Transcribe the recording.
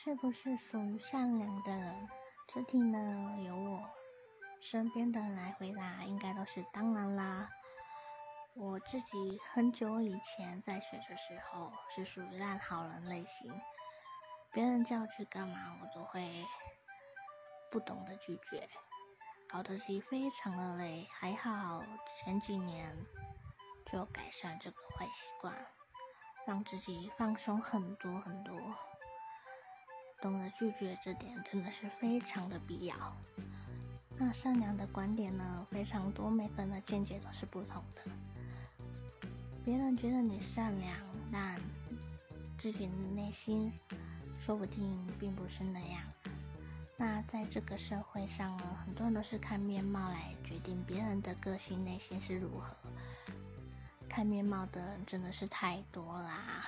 是不是属于善良的人？这题呢，由我身边的人来回答，应该都是当然啦。我自己很久以前在学的时候，是属于烂好人类型，别人叫我去干嘛，我都会不懂得拒绝，搞得自己非常的累。还好前几年就改善这个坏习惯，让自己放松很多很多。懂得拒绝这点真的是非常的必要。那善良的观点呢，非常多，每个人的见解都是不同的。别人觉得你善良，但自己的内心说不定并不是那样。那在这个社会上呢，很多人都是看面貌来决定别人的个性内心是如何。看面貌的人真的是太多啦。